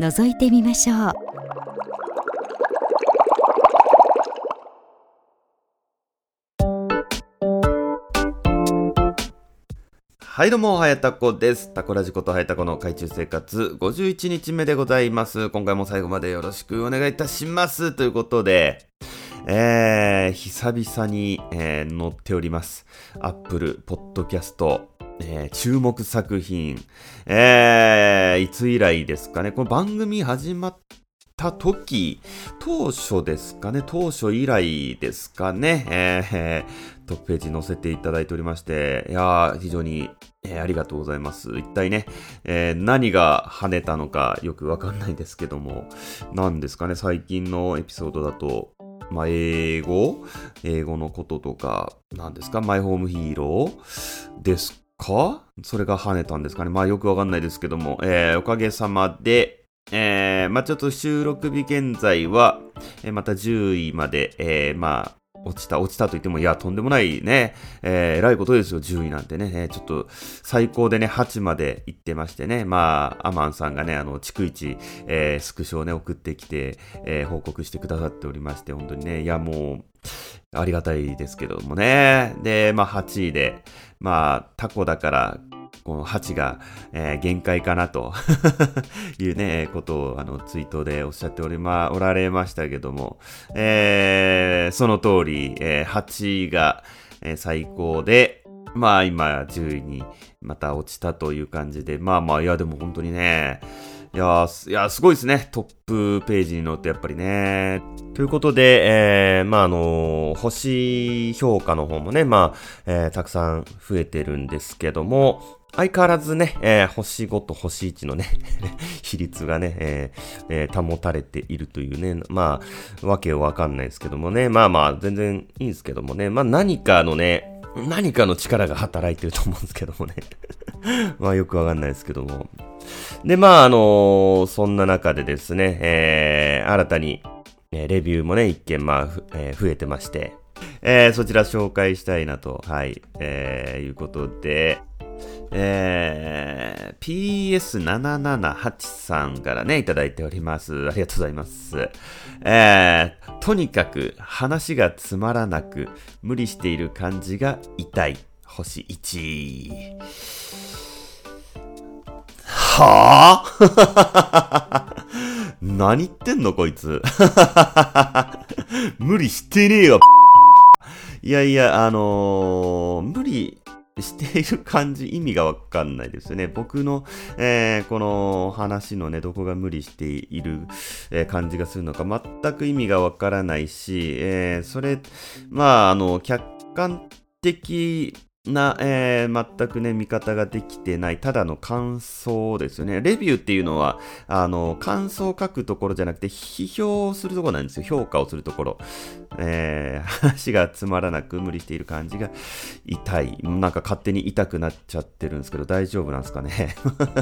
覗いてみましょうはいどうも、はやたこです。タコラジことはやたこの海中生活51日目でございます。今回も最後までよろしくお願いいたします。ということで、えー、久々に、えー、載っております。Apple Podcast、えー、注目作品、えー、いつ以来ですかね。この番組始まった時、当初ですかね、当初以来ですかね、えー、トップページ載せていただいておりまして、いやー、非常に、えー、ありがとうございます。一体ね、えー、何が跳ねたのかよくわかんないですけども、何ですかね、最近のエピソードだと、まあ、英語？英語のこととか、何ですか？マイホームヒーローですか？それが跳ねたんですかね？まあよくわかんないですけども、えー、おかげさまで、えー、まあちょっと収録日現在は、えー、また10位まで、えー、まあ落ちた、落ちたと言っても、いや、とんでもないね、えー、偉いことですよ、10位なんてね、えー、ちょっと、最高でね、8まで行ってましてね、まあ、アマンさんがね、あの、逐一、えー、スクショをね、送ってきて、えー、報告してくださっておりまして、本当にね、いや、もう、ありがたいですけどもね。で、まあ、8位で、まあ、タコだから、この8が、えー、限界かなと いうね、ことをあのツイートでおっしゃっておりま、おられましたけども、えー、その通り、えー、8が、えー、最高で、まあ今10位にまた落ちたという感じで、まあまあいやでも本当にね、いやいやすごいですね。トップページに載ってやっぱりね。ということで、えー、まああのー、星評価の方もね、まあ、えー、たくさん増えてるんですけども、相変わらずね、えー、星5と星1のね 比率がね、えーえー、保たれているというね、まあ、わけわかんないですけどもね、まあまあ、全然いいんですけどもね、まあ何かのね、何かの力が働いてると思うんですけどもね まあよくわかんないですけども。で、まああのー、そんな中でですね、えー、新たに、えー、レビューもね、一件まあ、えー、増えてまして、えー、そちら紹介したいなと、はい、えー、いうことで、えー、PS778 さんからね、いただいております。ありがとうございます。えー、とにかく話がつまらなく、無理している感じが痛い。星1。はぁ、あ、何言ってんのこいつ。無理してねえよ。いやいや、あのー、無理している感じ、意味がわかんないですよね。僕の、えー、この話のね、どこが無理している、えー、感じがするのか、全く意味がわからないし、えー、それ、まあ、あの、客観的な、えー、全くね、見方ができてない、ただの感想ですよね。レビューっていうのは、あの、感想を書くところじゃなくて、批評するところなんですよ。評価をするところ。えー、話がつまらなく無理している感じが痛い。なんか勝手に痛くなっちゃってるんですけど、大丈夫なんですかね？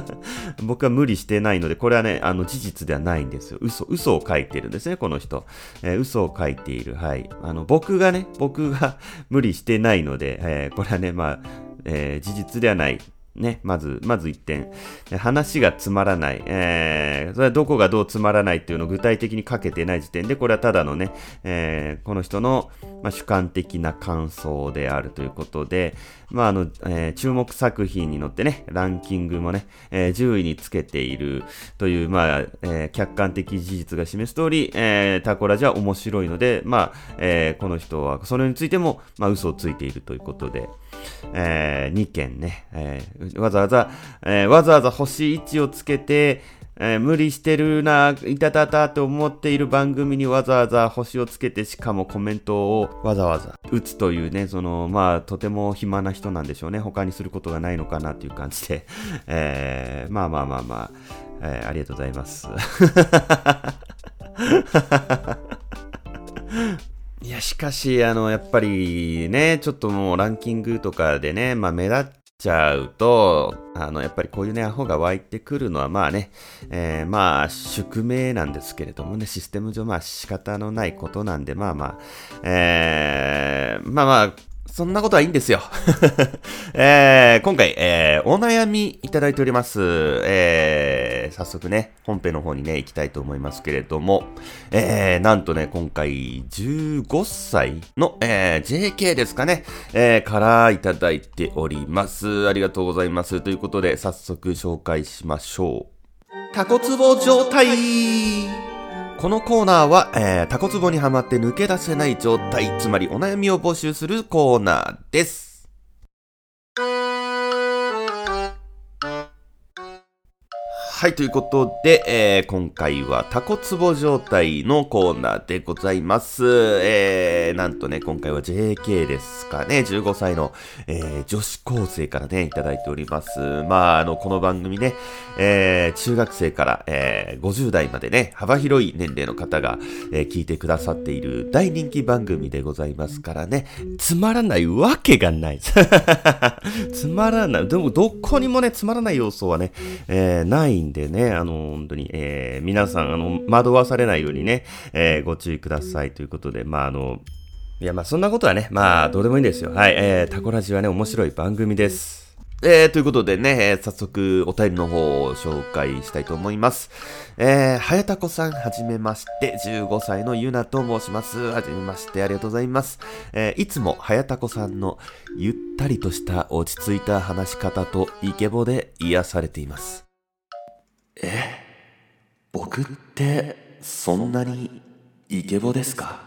僕は無理してないので、これはね、あの、事実ではないんですよ。嘘、嘘を書いてるんですね、この人。えー、嘘を書いている。はい。あの、僕がね、僕が 無理してないので、えー、これはね、まあ、えー、事実ではない。ね、まず、まず一点。話がつまらない。えー、それはどこがどうつまらないっていうのを具体的に書けてない時点で、これはただのね、えー、この人の、まあ、主観的な感想であるということで、まあ、あの、えー、注目作品に乗ってね、ランキングもね、えー、10位につけているという、まあ、えー、客観的事実が示す通り、えー、タコラジは面白いので、まあ、えー、この人は、それについても、まあ、嘘をついているということで、えー、2件ね、えー、わざわざ、えー、わざわざ星1をつけて、えー、無理してるな、いたたたと思っている番組にわざわざ星をつけて、しかもコメントをわざわざ打つというね、その、まあ、とても暇な人なんでしょうね。他にすることがないのかなっていう感じで、えー、まあまあまあまあ、えー、ありがとうございます。いや、しかし、あの、やっぱりね、ちょっともうランキングとかでね、まあ目立っちゃうと、あの、やっぱりこういうね、アホが湧いてくるのは、まあね、えー、まあ、宿命なんですけれどもね、システム上、まあ仕方のないことなんで、まあまあ、えー、まあまあ、そんなことはいいんですよ。えー、今回、えー、お悩みいただいております。えー、早速ね、本編の方にね、行きたいと思いますけれども、えー、なんとね、今回、15歳の、えー、JK ですかね、えー、からいただいております。ありがとうございます。ということで、早速紹介しましょう。タコツボ状態このコーナーは、えー、タコツボにはまって抜け出せない状態、つまりお悩みを募集するコーナーです。はい、ということで、えー、今回はタコツボ状態のコーナーでございます。えー、なんとね、今回は JK ですかね、15歳の、えー、女子高生からね、いただいております。まあ、あの、この番組ね、えー、中学生から、えー、50代までね、幅広い年齢の方が、えー、聞いてくださっている大人気番組でございますからね、つまらないわけがない。つまらない。でも、どこにもね、つまらない要素はね、えー、ないんでね、あの、本当に、えー、皆さん、あの、惑わされないようにね、えー、ご注意くださいということで、まあ、あの、いや、まあ、そんなことはね、まあ、どうでもいいんですよ。はい、えー、タコラジはね、面白い番組です。えー、ということでね、えー、早速お便りの方を紹介したいと思います。えー、はやたこさん、はじめまして、15歳のゆなと申します。はじめまして、ありがとうございます。えー、いつもはやたこさんのゆったりとした落ち着いた話し方とイケボで癒されています。え僕ってそんなにイケボですか？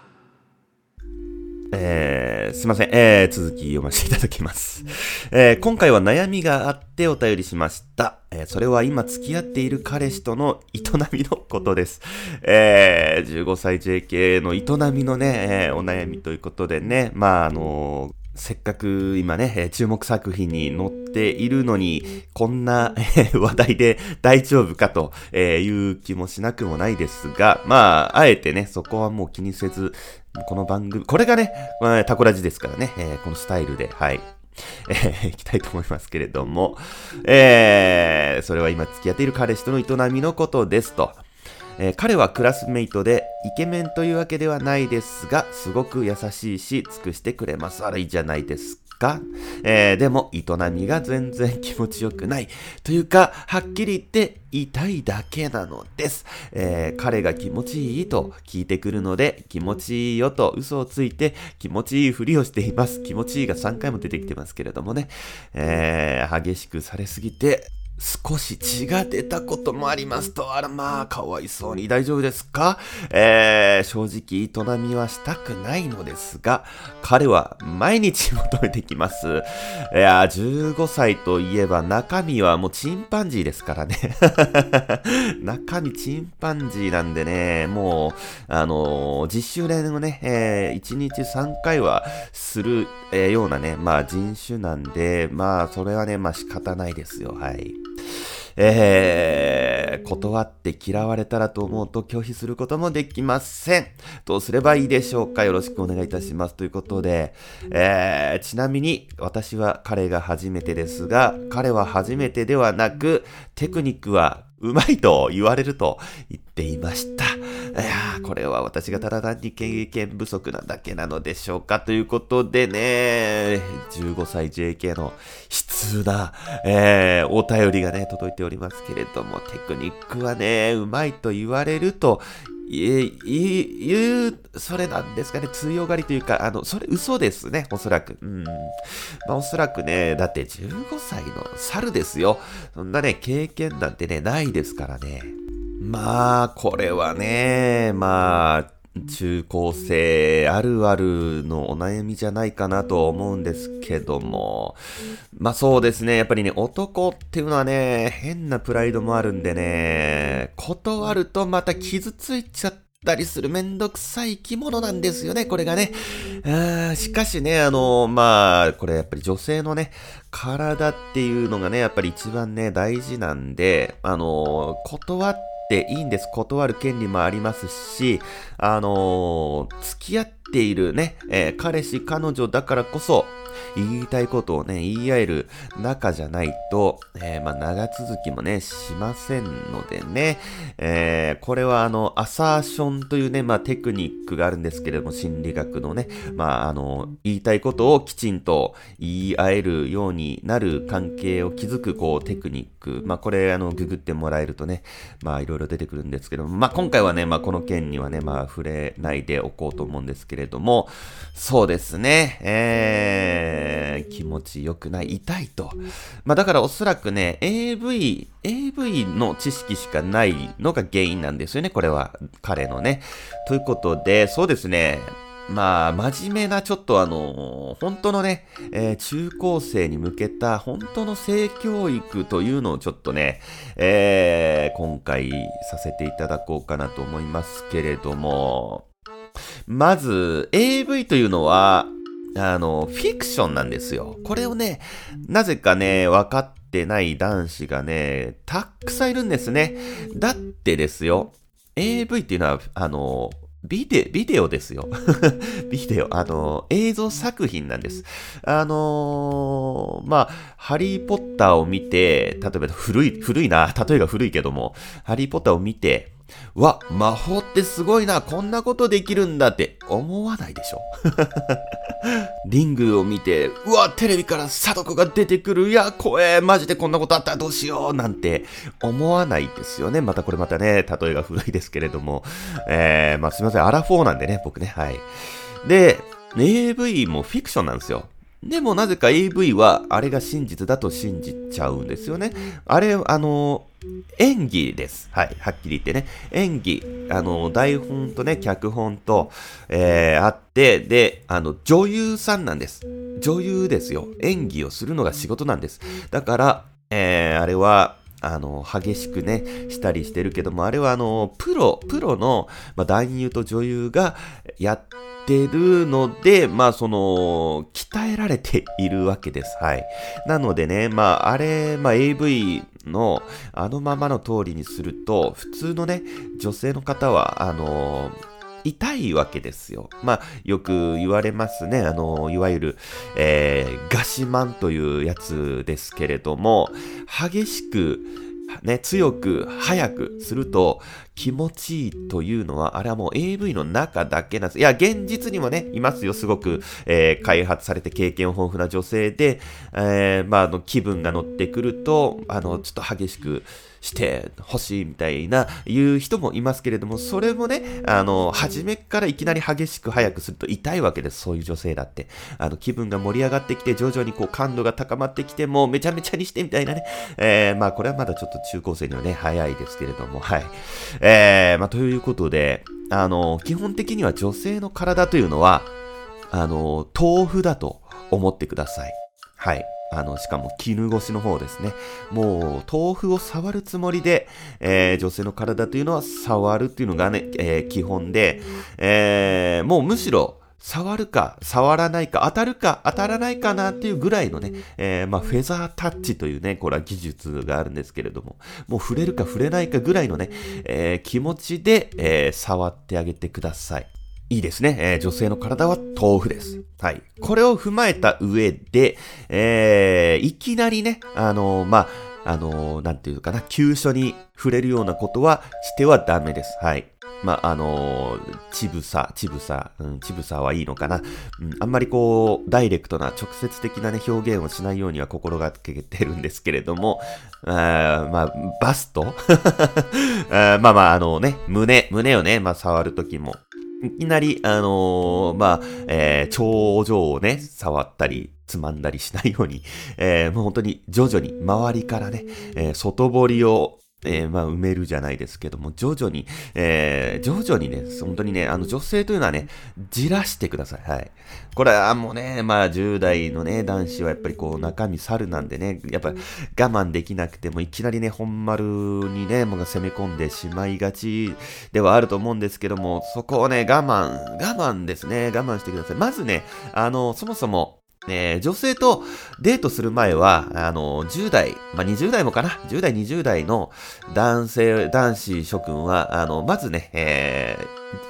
えー、すいません。えー、続き読ませていただきます。えー、今回は悩みがあってお便りしました。えー、それは今付き合っている彼氏との営みのことです。えー、15歳 JK の営みのね、えー、お悩みということでね、まあ、あのせっかく今ね、注目作品に載っているのに、こんな話題で大丈夫かという気もしなくもないですが、まあ、あえてね、そこはもう気にせず、この番組、これがね、まあ、タコラジですからね、え、このスタイルで、はい。えー、いきたいと思いますけれども、えー、それは今付き合っている彼氏との営みのことですと。えー、彼はクラスメイトでイケメンというわけではないですが、すごく優しいし、尽くしてくれます。あれいいじゃないですか。えー、でも、営みが全然気持ちよくない。というか、はっきり言って痛いだけなのです。えー、彼が気持ちいいと聞いてくるので、気持ちいいよと嘘をついて気持ちいいふりをしています。気持ちいいが3回も出てきてますけれどもね。えー、激しくされすぎて、少し血が出たこともありますと、あらまあ、かわいそうに大丈夫ですか？えー、正直、営みはしたくないのですが、彼は毎日求めてきます。いや、15歳といえば中身はもうチンパンジーですからね。中身チンパンジーなんでね、もう、あのー、実習練をね、えー、1日3回はする、えー、ようなね、まあ人種なんで、まあそれはね、まあ仕方ないですよ、はい。えー、断って嫌われたらと思うと拒否することもできません。どうすればいいでしょうか？よろしくお願いいたします。ということで、えー、ちなみに私は彼が初めてですが、彼は初めてではなく、テクニックはうまいと言われると言っていました。いやこれは私がただ単に経験不足なだけなのでしょうかということでね、15歳 JK の悲痛な、えー、お便りがね、届いておりますけれども、テクニックはね、うまいと言われるとい、言う、それなんですかね、通用狩りというか、あの、それ嘘ですね、おそらく。うん。まあ、おそらくね、だって15歳の猿ですよ。そんなね、経験なんてね、ないですからね。まあ、これはね、まあ、中高生あるあるのお悩みじゃないかなと思うんですけども。まあそうですね。やっぱりね、男っていうのはね、変なプライドもあるんでね、断るとまた傷ついちゃったりするめんどくさい生き物なんですよね、これがね。あしかしね、あの、まあ、これやっぱり女性のね、体っていうのがね、やっぱり一番ね、大事なんで、あの、断っていいんです。断る権利もありますし、あの、付き合ってているね、えー、彼氏、彼女だからこそ、言いたいことをね、言い合える仲じゃないと、えー、まあ、長続きもね、しませんのでね、えー、これはあの、アサーションというね、まあ、テクニックがあるんですけれども、心理学のね、まあ、あの、言いたいことをきちんと言い合えるようになる関係を築く、こう、テクニック。まあ、これ、あの、ググってもらえるとね、まあ、いろいろ出てくるんですけども、まあ、今回はね、まあ、この件にはね、まあ、触れないでおこうと思うんですけれども、れどもそうですね、えー、気持ち良くない、痛いと。まあ、だからおそらくね、AV、AV の知識しかないのが原因なんですよね、これは。彼のね。ということで、そうですね、まあ、真面目な、ちょっとあの、本当のね、えー、中高生に向けた、本当の性教育というのをちょっとね、えー、今回させていただこうかなと思いますけれども、まず、AV というのは、あの、フィクションなんですよ。これをね、なぜかね、分かってない男子がね、たくさんいるんですね。だってですよ、AV っていうのは、あの、ビデ、ビデオですよ。ビデオ、あの、映像作品なんです。あのー、まあ、ハリーポッターを見て、例えば古い、古いな、例えが古いけども、ハリーポッターを見て、わ、魔法ってすごいな、こんなことできるんだって思わないでしょ？リングを見て、うわ、テレビからサトコが出てくる、いや、怖え、マジでこんなことあったらどうしよう、なんて思わないですよね。またこれまたね、例えが古いですけれども、えー、まあすいません、アラフォーなんでね、僕ね、はい。で、AV もフィクションなんですよ。でもなぜか AV はあれが真実だと信じちゃうんですよね。あれ、あの、演技です。はい。はっきり言ってね。演技。あの、台本とね、脚本と、えー、あって、で、あの、女優さんなんです。女優ですよ。演技をするのが仕事なんです。だから、えー、あれは、あの、激しくね、したりしてるけども、あれはあの、プロ、プロの、まあ、男優と女優がやってるので、まあ、その、鍛えられているわけです。はい。なのでね、まあ、あれ、まあ、AV の、あのままの通りにすると、普通のね、女性の方は、あの痛いわけですよ。まあ、よく言われますね。あの、いわゆる、えー、ガシマンというやつですけれども、激しく、ね、強く、早くすると気持ちいいというのは、あれはもう AV の中だけなんです。いや、現実にもね、いますよ。すごく、えー、開発されて経験豊富な女性で、えー、まあ、あの、気分が乗ってくると、あの、ちょっと激しく、してほしいみたいな言う人もいますけれども、それもね、あの、初めからいきなり激しく早くすると痛いわけです。そういう女性だって。あの、気分が盛り上がってきて、徐々にこう感度が高まってきて、もうめちゃめちゃにしてみたいなね。えー、まあこれはまだちょっと中高生にはね、早いですけれども、はい。えー、まあということで、あの、基本的には女性の体というのは、あの、豆腐だと思ってください。はい。あの、しかも絹ごしの方ですね。もう、豆腐を触るつもりで、えー、女性の体というのは触るっていうのがね、えー、基本で、えー、もうむしろ、触るか、触らないか、当たるか、当たらないかなっていうぐらいのね、えー、まあ、フェザータッチというね、これは技術があるんですけれども、もう触れるか触れないかぐらいのね、えー、気持ちで、えー、触ってあげてください。いいですね。えー、女性の体は豆腐です。はい。これを踏まえた上で、えー、いきなりね、あのー、まあ、あのー、なんていうかな、急所に触れるようなことはしてはダメです。はい。まあ、あのー、ちぶさ、ちぶさ、うん、ちぶさはいいのかな。うん、あんまりこう、ダイレクトな直接的なね、表現をしないようには心がけてるんですけれども、あまあ、バスト？あまあまあ、あのね、胸、胸をね、まあ、触るときも、いきなり、あのー、まあ、えー、頂上をね、触ったり、つまんだりしないように、えー、もう本当に徐々に周りからね、えー、外堀をえー、まあ、埋めるじゃないですけども、徐々に、えー、徐々にね、本当にね、あの、女性というのはね、じらしてください。はい。これはもうね、まあ、10代のね、男子はやっぱりこう、中身猿なんでね、やっぱ我慢できなくても、いきなりね、本丸にね、もう攻め込んでしまいがちではあると思うんですけども、そこをね、我慢、我慢ですね、我慢してください。まずね、あの、そもそも、え、女性とデートする前は、あの、10代、まあ、20代もかな ?10 代、20代の男性、男子諸君は、あの、まずね、え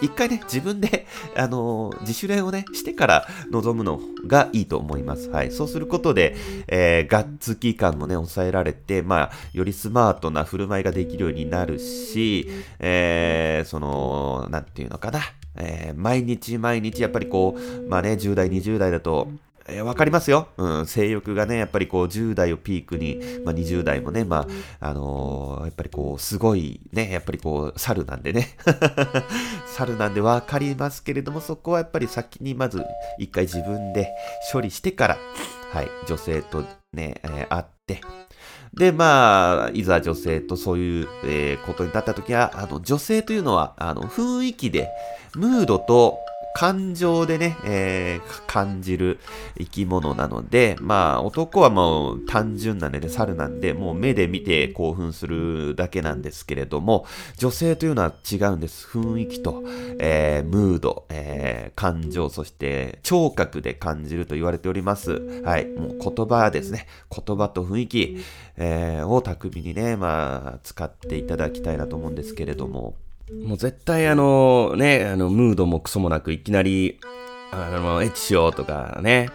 ー、一回ね、自分で、あの、自主練をね、してから臨むのがいいと思います。はい。そうすることで、えー、ガッツ期間もね、抑えられて、まあ、よりスマートな振る舞いができるようになるし、えー、その、なんていうのかな？えー、毎日毎日やっぱりこう、まあね、10代、20代だと、えー、わかりますよ。うん、性欲がね、やっぱりこう10代をピークに、まあ20代もね、まあ、あのー、やっぱりこう、すごいね、やっぱりこう、猿なんでね。猿なんでわかりますけれども、そこはやっぱり先にまず一回自分で処理してから、はい、女性とね、えー、会って、で、まあ、いざ女性とそういう、えー、ことになった時は、あの、女性というのは、あの、雰囲気で、ムードと、感情でね、えー、感じる生き物なので、まあ、男はもう単純なね、猿なんで、もう目で見て興奮するだけなんですけれども、女性というのは違うんです。雰囲気と、えー、ムード、えー、感情、そして聴覚で感じると言われております。はい。もう言葉ですね。言葉と雰囲気、えー、を巧みにね、まあ、使っていただきたいなと思うんですけれども、もう絶対あのね、あの、ムードもクソもなくいきなり、あの、エッチしようとかね、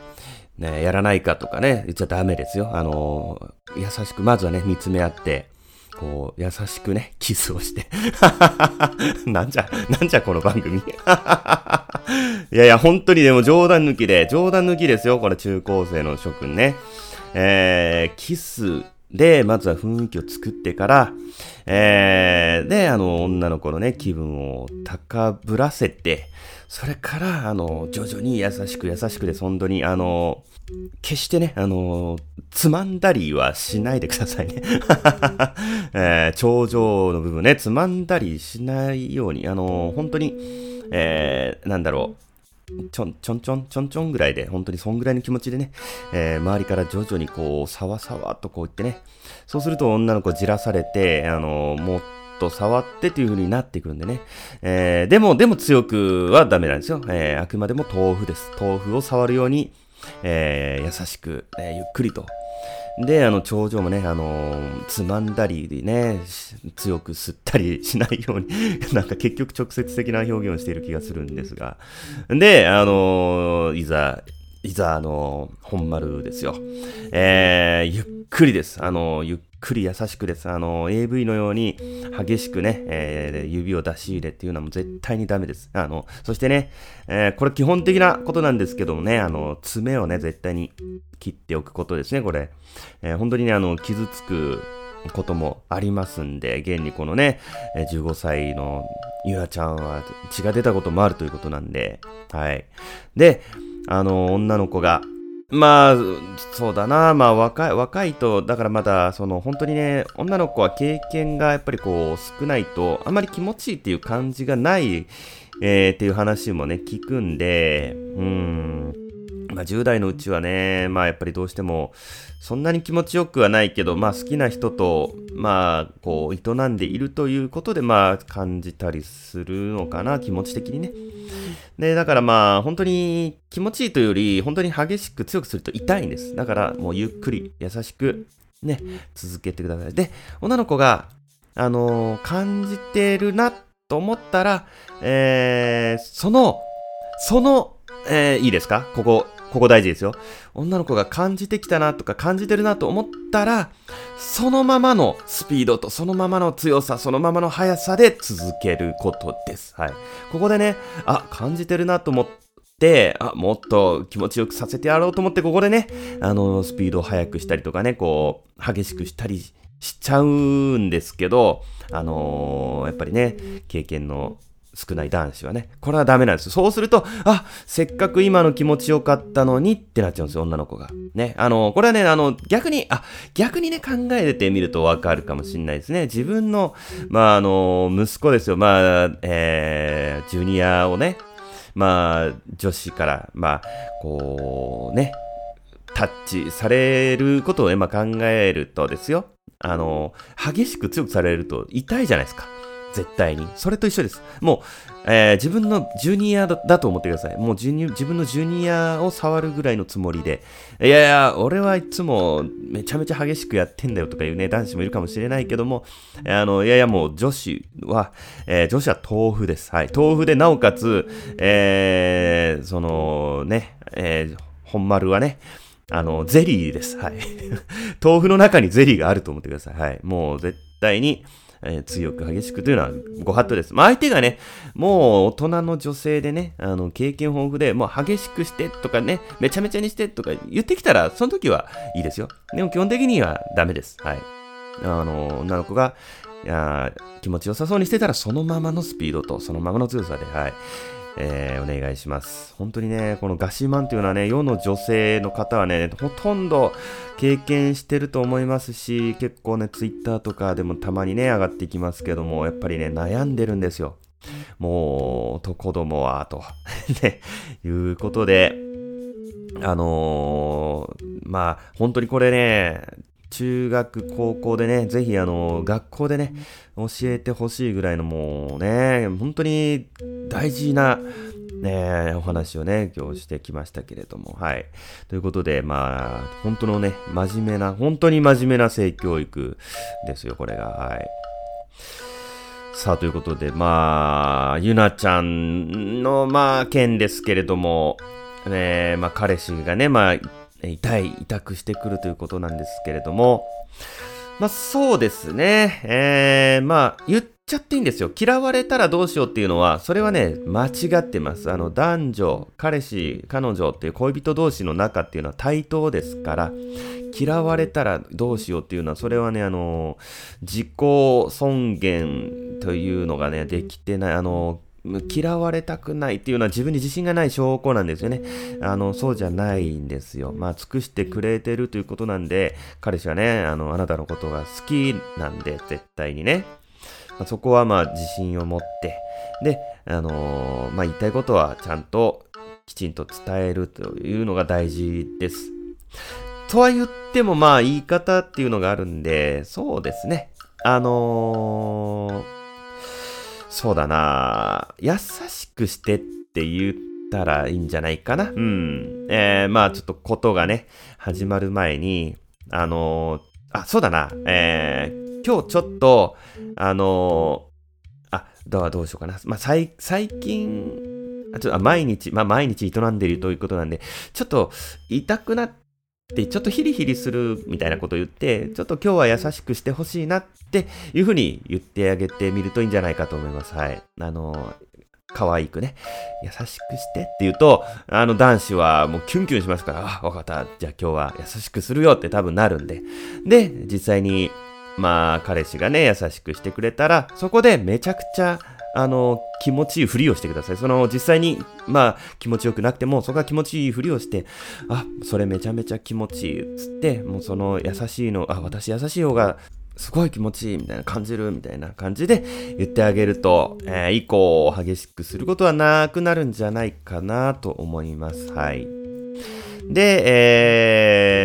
ね、やらないかとかね、言っちゃダメですよ。あの、優しく、まずはね、見つめ合って、こう、優しくね、キスをして。なんじゃ、なんじゃこの番組。いやいや、本当にでも冗談抜きで、冗談抜きですよ、これ中高生の諸君ね。えー、キスで、まずは雰囲気を作ってから、えー、で、あの、女の子のね、気分を高ぶらせて、それから、あの、徐々に優しく優しくで、本当に、あの、決してね、あの、つまんだりはしないでくださいね。えー、頂上の部分ね、つまんだりしないように、あの、本当に、えー、なんだろう、ちょんちょんちょんちょんちょんぐらいで、本当にそんぐらいの気持ちでね、えー、周りから徐々にこう、さわさわっとこう言ってね、そうすると女の子じらされて、あのー、もっと触ってっていう風になってくるんでね、えー、でも、でも強くはダメなんですよ。えー、あくまでも豆腐です。豆腐を触るように、えー、優しく、えー、ゆっくりと、で、あの、頂上もね、あのー、つまんだりでね、強く吸ったり しないように なんか結局直接的な表現をしている気がするんですが。で、あのー、いざ、いざ、あの、本丸ですよ。えー、ゆっくりです。あのゆっくり優しくです。あの、AV のように激しくね、えー、指を出し入れっていうのはもう絶対にダメです。あの、そしてね、えー、これ基本的なことなんですけどもね、あの、爪をね、絶対に切っておくことですね、これ。えー、本当にね、あの、傷つくこともありますんで、現にこのね、15歳のゆあちゃんは血が出たこともあるということなんで、はい。で、あの、女の子が、まあ、そうだな。まあ、若い、若いと、だからまだ、その、本当にね、女の子は経験がやっぱりこう、少ないと、あまり気持ちいいっていう感じがない、えー、っていう話もね、聞くんで、うん。まあ、10代のうちはね、まあ、やっぱりどうしても、そんなに気持ちよくはないけど、まあ、好きな人と、まあ、こう、営んでいるということで、まあ、感じたりするのかな、気持ち的にね。で、だからまあ、本当に気持ちいいというより、本当に激しく強くすると痛いんです。だから、もうゆっくり、優しく、ね、続けてください。で、女の子が、あのー、感じてるなと思ったら、えー、その、その、えー、いいですか？ここ、ここ大事ですよ。女の子が感じてきたなとか感じてるなと思ったら、そのままのスピードとそのままの強さ、そのままの速さで続けることです。はい。ここでね、あ、感じてるなと思って、あ、もっと気持ちよくさせてやろうと思って、ここでね、あの、スピードを速くしたりとかね、こう、激しくしたりしちゃうんですけど、あのー、やっぱりね、経験の少ない男子はね。これはダメなんですよそうすると、あ、せっかく今の気持ちよかったのにってなっちゃうんですよ、女の子が。ね。あの、これはね、あの、逆に、あ、逆にね、考えてみるとわかるかもしれないですね。自分の、まあ、あの、息子ですよ。まあ、えー、ジュニアをね、まあ、女子から、まあ、こう、ね、タッチされることを今考えるとですよ。あの、激しく強くされると痛いじゃないですか。絶対に。それと一緒です。もう、えー、自分のジュニアだと思ってください。もうジュニ自分のジュニアを触るぐらいのつもりで。いやいや、俺はいつもめちゃめちゃ激しくやってんだよとかいうね、男子もいるかもしれないけども、あの、いやいやもう女子は、えー、女子は豆腐です。はい。豆腐でなおかつ、えー、そのね、えー、本丸はね、あの、ゼリーです。はい。豆腐の中にゼリーがあると思ってください。はい。もう絶対に、えー、強く激しくというのはご法度です。まあ、相手がね、もう大人の女性でね、あの、経験豊富で、もう激しくしてとかね、めちゃめちゃにしてとか言ってきたら、その時はいいですよ。でも基本的にはダメです。はい。あの、女の子が、いや気持ちよさそうにしてたら、そのままのスピードと、そのままの強さで、はい。えー、お願いします。本当にね、このガシマンというのはね、世の女性の方はね、ほとんど経験してると思いますし、結構ね、ツイッターとかでもたまにね、上がってきますけども、やっぱりね、悩んでるんですよ。もう、男どもは、と ね、いうことで、あのー、まあ、本当にこれね、中学、高校でね、ぜひあの、学校でね、教えてほしいぐらいのもうね、本当に大事な、ね、お話をね、今日してきましたけれども、はい。ということで、まあ、本当のね、真面目な、本当に真面目な性教育ですよ、これが、はい。さあ、ということで、まあ、ゆなちゃんの、まあ、件ですけれども、ね、まあ、彼氏がね、まあ、痛い、痛くしてくるということなんですけれども、まあそうですね。えー、まあ言っちゃっていいんですよ。嫌われたらどうしようっていうのは、それはね、間違ってます。あの、男女、彼氏、彼女っていう恋人同士の仲っていうのは対等ですから、嫌われたらどうしようっていうのは、それはね、あの、自己尊厳というのがね、できてない、あの、嫌われたくないっていうのは自分に自信がない証拠なんですよね。あの、そうじゃないんですよ。まあ、尽くしてくれてるということなんで、彼氏はね、あの、あなたのことが好きなんで、絶対にね。まあ、そこはまあ、自信を持って、で、あのー、まあ、言いたいことはちゃんときちんと伝えるというのが大事です。とは言ってもまあ、言い方っていうのがあるんで、そうですね。あのーそうだな優しくしてって言ったらいいんじゃないかな。うん。えー、まあちょっとことがね、始まる前に、あのー、あ、そうだな。えー、今日ちょっと、あのー、あ、どうどうしようかな。まあ、最、最近、あちょっと毎日、まあ、毎日営んでいるということなんで、ちょっと痛くなっで、ちょっとヒリヒリするみたいなことを言って、ちょっと今日は優しくしてほしいなっていうふうに言ってあげてみるといいんじゃないかと思います。はい。あの、可愛くね、優しくしてって言うと、あの男子はもうキュンキュンしますから、あ、わかった。じゃあ今日は優しくするよって多分なるんで。で、実際に、まあ、彼氏がね、優しくしてくれたら、そこでめちゃくちゃあの、気持ちいいふりをしてください。その、実際に、まあ、気持ちよくなくても、そこは気持ちいいふりをして、あ、それめちゃめちゃ気持ちいい、つって、もうその優しいの、あ、私優しい方が、すごい気持ちいいみたいな感じるみたいな感じで言ってあげると、えー、以降激しくすることはなくなるんじゃないかなと思います。はい。で、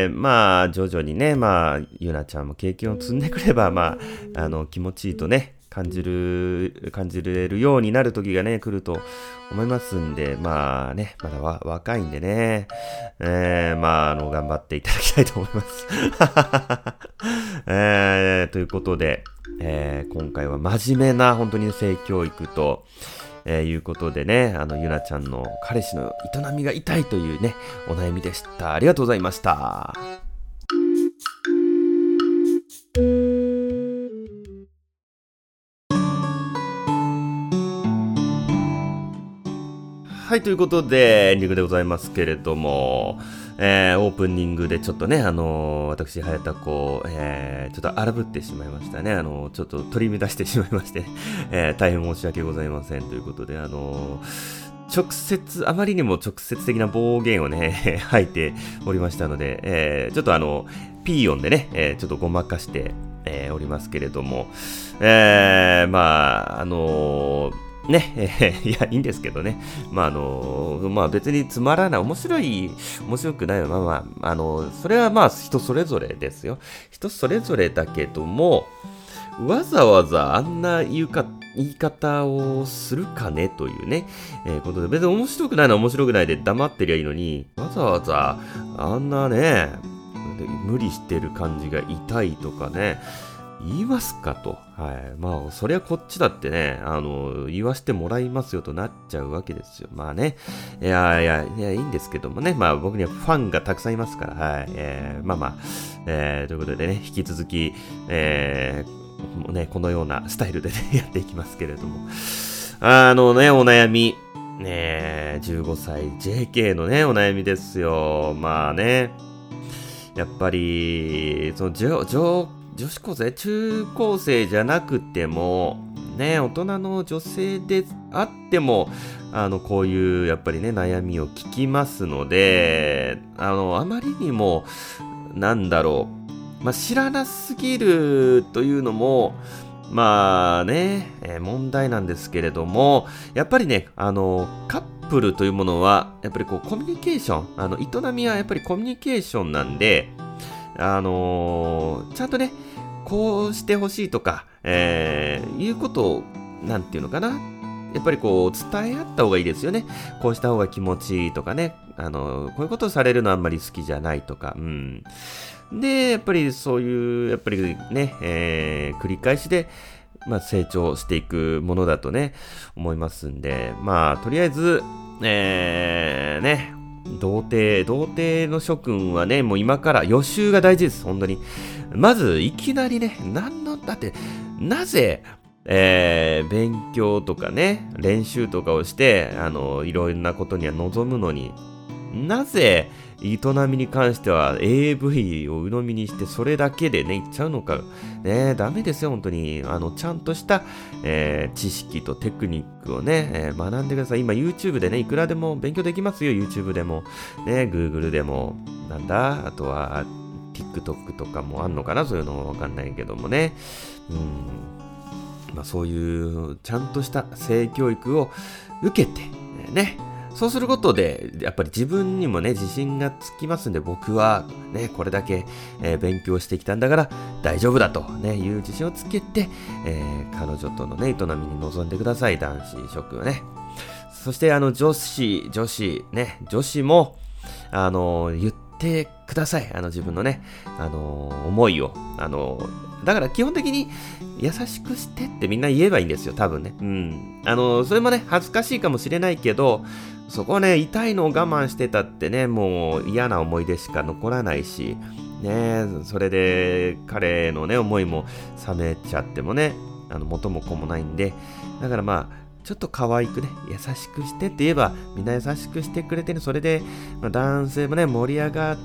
えー、まあ、徐々にね、まあ、ゆなちゃんも経験を積んでくれば、まあ、あの、気持ちいいとね、感じる、感じれるようになる時がね、来ると思いますんで、まあね、まだ若いんでね、えー、まあ、あの、頑張っていただきたいと思います。えー、ということで、えー、今回は真面目な本当に性教育と、えー、いうことでね、あの、ゆなちゃんの彼氏の営みが痛いというね、お悩みでした。ありがとうございました。はい、ということで、エンディングでございますけれども、えー、オープニングでちょっとね、あのー、私、早田子、えー、ちょっと荒ぶってしまいましたね。あのー、ちょっと取り乱してしまいまして、えー、大変申し訳ございませんということで、あの、直接、あまりにも直接的な暴言をね、吐いておりましたので、えー、ちょっとあの、ピーヨンでね、えー、ちょっとごまかして、えー、おりますけれども、えー、まあ、あのーね、えー、いや、いいんですけどね。まあ、あのまあ別につまらない、面白い、面白くないまあまあ、あのそれはまあ人それぞれですよ。人それぞれだけども、わざわざあんな言うか、言い方をするかねというね、えー、ことで、別に面白くないのは面白くないで黙ってりゃいいのに、わざわざあんなね、無理してる感じが痛いとかね、言いますかと。はい。まあ、そりゃこっちだってね、あの、言わしてもらいますよとなっちゃうわけですよ。まあね。いやいや、いや、いいんですけどもね。まあ、僕にはファンがたくさんいますから、はい。えー、まあまあ、えー、ということでね、引き続き、えー、ね、このようなスタイルでね、やっていきますけれども。あのね、お悩み。ね15歳 JK のね、お悩みですよ。まあね。やっぱり、その、上、上、女子高生、中高生じゃなくても、ね、大人の女性であっても、あの、こういう、やっぱりね、悩みを聞きますので、あの、あまりにも、なんだろう、まあ、知らなすぎるというのも、まあね、えー、問題なんですけれども、やっぱりね、あの、カップルというものは、やっぱりこう、コミュニケーション、あの、営みはやっぱりコミュニケーションなんで、あのー、ちゃんとね、こうしてほしいとか、えー、いうことを、なんていうのかな。やっぱりこう、伝え合った方がいいですよね。こうした方が気持ちいいとかね。あの、こういうことをされるのあんまり好きじゃないとか、うん。で、やっぱりそういう、やっぱりね、えー、繰り返しで、まあ、成長していくものだとね、思いますんで、まあ、とりあえず、えー、ね、童貞、童貞の諸君はね、もう今から予習が大事です、本当に。まず、いきなりね、何の、だって、なぜ、えー、勉強とかね、練習とかをして、あの、いろんなことには望むのに、なぜ、営みに関しては AV を鵜呑みにしてそれだけでね、いっちゃうのか。ね、ダメですよ、本当に。あの、ちゃんとした、えー、知識とテクニックをね、えー、学んでください。今 YouTube でね、いくらでも勉強できますよ、YouTube でも。ね、Google でも。なんだあとは、TikTok とかもあんのかなそういうのもわかんないけどもね。うん。まあそういう、ちゃんとした性教育を受けて、ね、そうすることで、やっぱり自分にもね、自信がつきますんで、僕はね、これだけ、えー、勉強してきたんだから大丈夫だと、ね、いう自信をつけて、えー、彼女とのね、営みに臨んでください、男子諸君はね。そして、あの、女子、女子、ね、女子も、あの、言ってください。あの、自分のね、あの、思いを。あの、だから基本的に優しくしてってみんな言えばいいんですよ、多分ね。うん。あの、それもね、恥ずかしいかもしれないけど、そこはね、痛いのを我慢してたってね、もう嫌な思い出しか残らないし、ね、それで彼のね、思いも冷めちゃってもね、あの元も子もないんで、だからまあ、ちょっと可愛くね、優しくしてって言えば、みんな優しくしてくれてる、それで、まあ、男性もね、盛り上がっ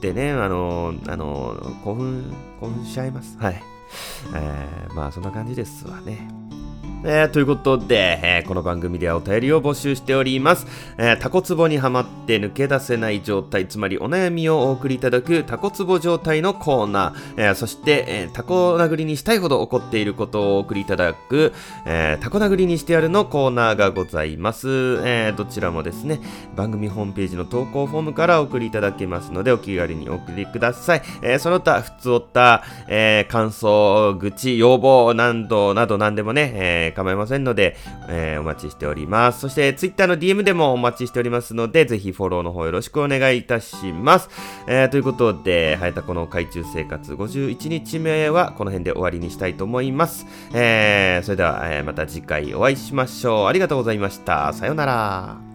てね、あの、あの、興奮、興奮しちゃいます。はい。えー、まあ、そんな感じですわね。えー、ということで、えー、この番組ではお便りを募集しております。えー、タコツボにはまって抜け出せない状態、つまりお悩みをお送りいただくタコツボ状態のコーナー、えそして、えタコ殴りにしたいほど怒っていることをお送りいただく、えタコ殴りにしてやるのコーナーがございます。えどちらもですね、番組ホームページの投稿フォームからお送りいただけますので、お気軽にお送りください。えその他、普通おった、え感想、愚痴、要望、何度など何でもね、えー、構いませんので、えー、お待ちしております。そして、Twitter の DM でもお待ちしておりますので、ぜひフォローの方よろしくお願いいたします。えー、ということで、はやたこの海中生活51日目はこの辺で終わりにしたいと思います。えー、それでは、え、また次回お会いしましょう。ありがとうございました。さようなら。